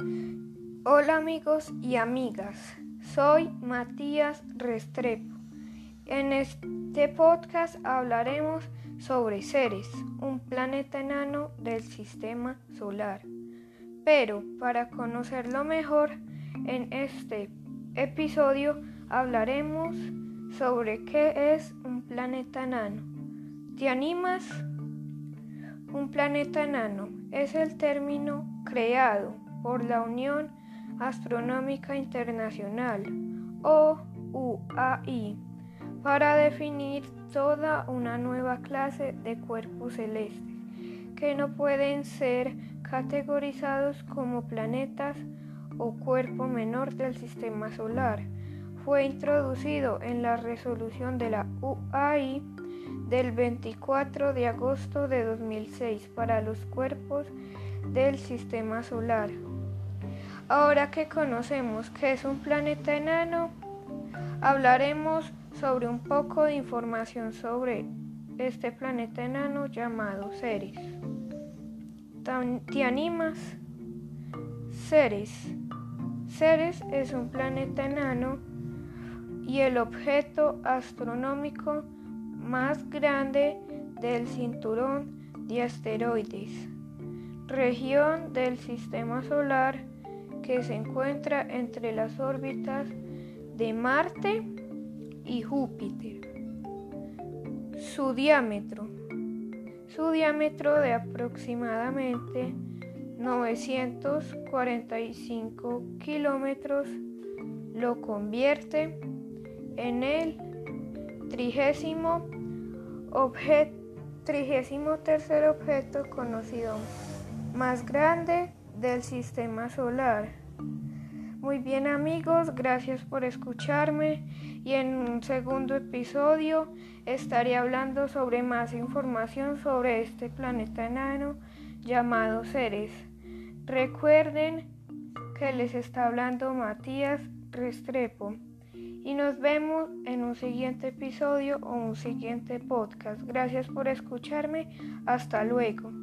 Hola amigos y amigas, soy Matías Restrepo. En este podcast hablaremos sobre Ceres, un planeta enano del sistema solar. Pero para conocerlo mejor, en este episodio hablaremos sobre qué es un planeta enano. ¿Te animas? Un planeta enano es el término creado por la Unión Astronómica Internacional o UAI para definir toda una nueva clase de cuerpos celestes que no pueden ser categorizados como planetas o cuerpo menor del sistema solar. Fue introducido en la resolución de la UAI del 24 de agosto de 2006 para los cuerpos del sistema solar. Ahora que conocemos que es un planeta enano, hablaremos sobre un poco de información sobre este planeta enano llamado Ceres. ¿Te animas? Ceres. Ceres es un planeta enano y el objeto astronómico más grande del cinturón de asteroides, región del sistema solar que se encuentra entre las órbitas de Marte y Júpiter. Su diámetro. Su diámetro de aproximadamente 945 kilómetros lo convierte en el trigésimo, trigésimo tercer objeto conocido más grande del sistema solar. Muy bien amigos, gracias por escucharme y en un segundo episodio estaré hablando sobre más información sobre este planeta enano llamado Ceres. Recuerden que les está hablando Matías Restrepo y nos vemos en un siguiente episodio o un siguiente podcast. Gracias por escucharme. Hasta luego.